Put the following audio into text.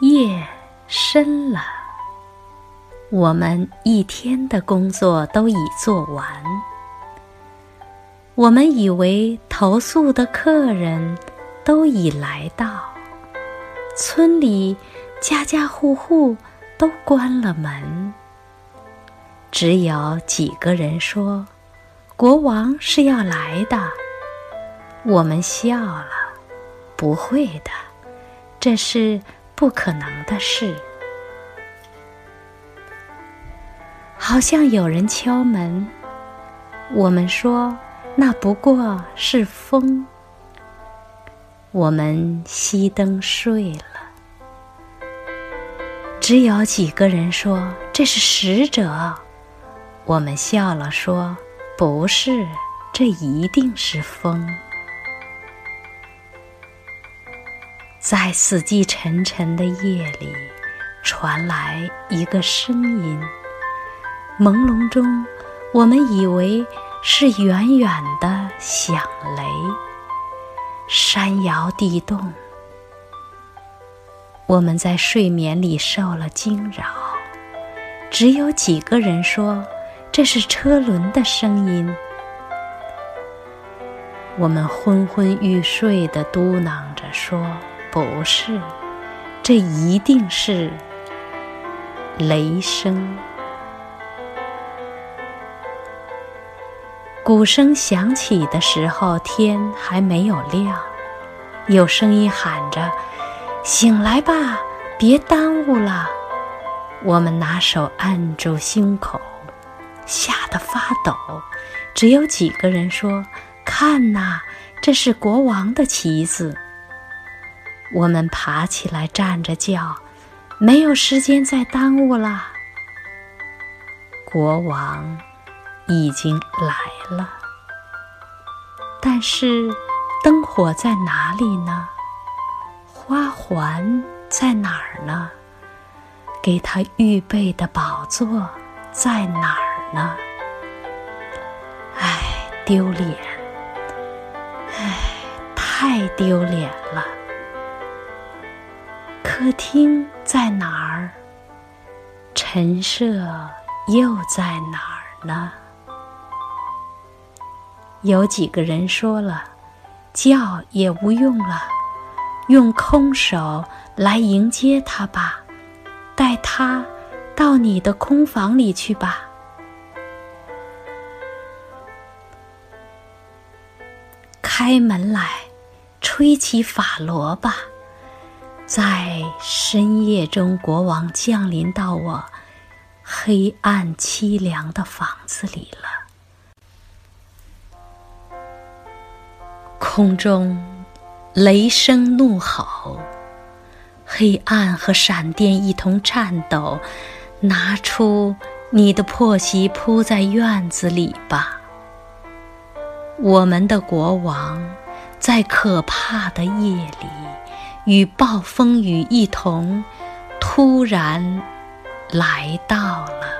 夜深了，我们一天的工作都已做完。我们以为投宿的客人都已来到，村里家家户户都关了门，只有几个人说：“国王是要来的。”我们笑了，不会的，这是不可能的事。好像有人敲门，我们说那不过是风。我们熄灯睡了，只有几个人说这是使者。我们笑了，说不是，这一定是风。在死寂沉沉的夜里，传来一个声音。朦胧中，我们以为是远远的响雷，山摇地动。我们在睡眠里受了惊扰，只有几个人说这是车轮的声音。我们昏昏欲睡的嘟囔着说。不是，这一定是雷声。鼓声响起的时候，天还没有亮，有声音喊着：“醒来吧，别耽误了。”我们拿手按住胸口，吓得发抖。只有几个人说：“看呐，这是国王的旗子。”我们爬起来，站着叫，没有时间再耽误了。国王已经来了，但是灯火在哪里呢？花环在哪儿呢？给他预备的宝座在哪儿呢？唉，丢脸！唉，太丢脸了！客厅在哪儿？陈设又在哪儿呢？有几个人说了，叫也无用了，用空手来迎接他吧，带他到你的空房里去吧。开门来，吹起法螺吧。在深夜中，国王降临到我黑暗凄凉的房子里了。空中雷声怒吼，黑暗和闪电一同颤抖。拿出你的破席铺在院子里吧。我们的国王在可怕的夜里。与暴风雨一同，突然来到了。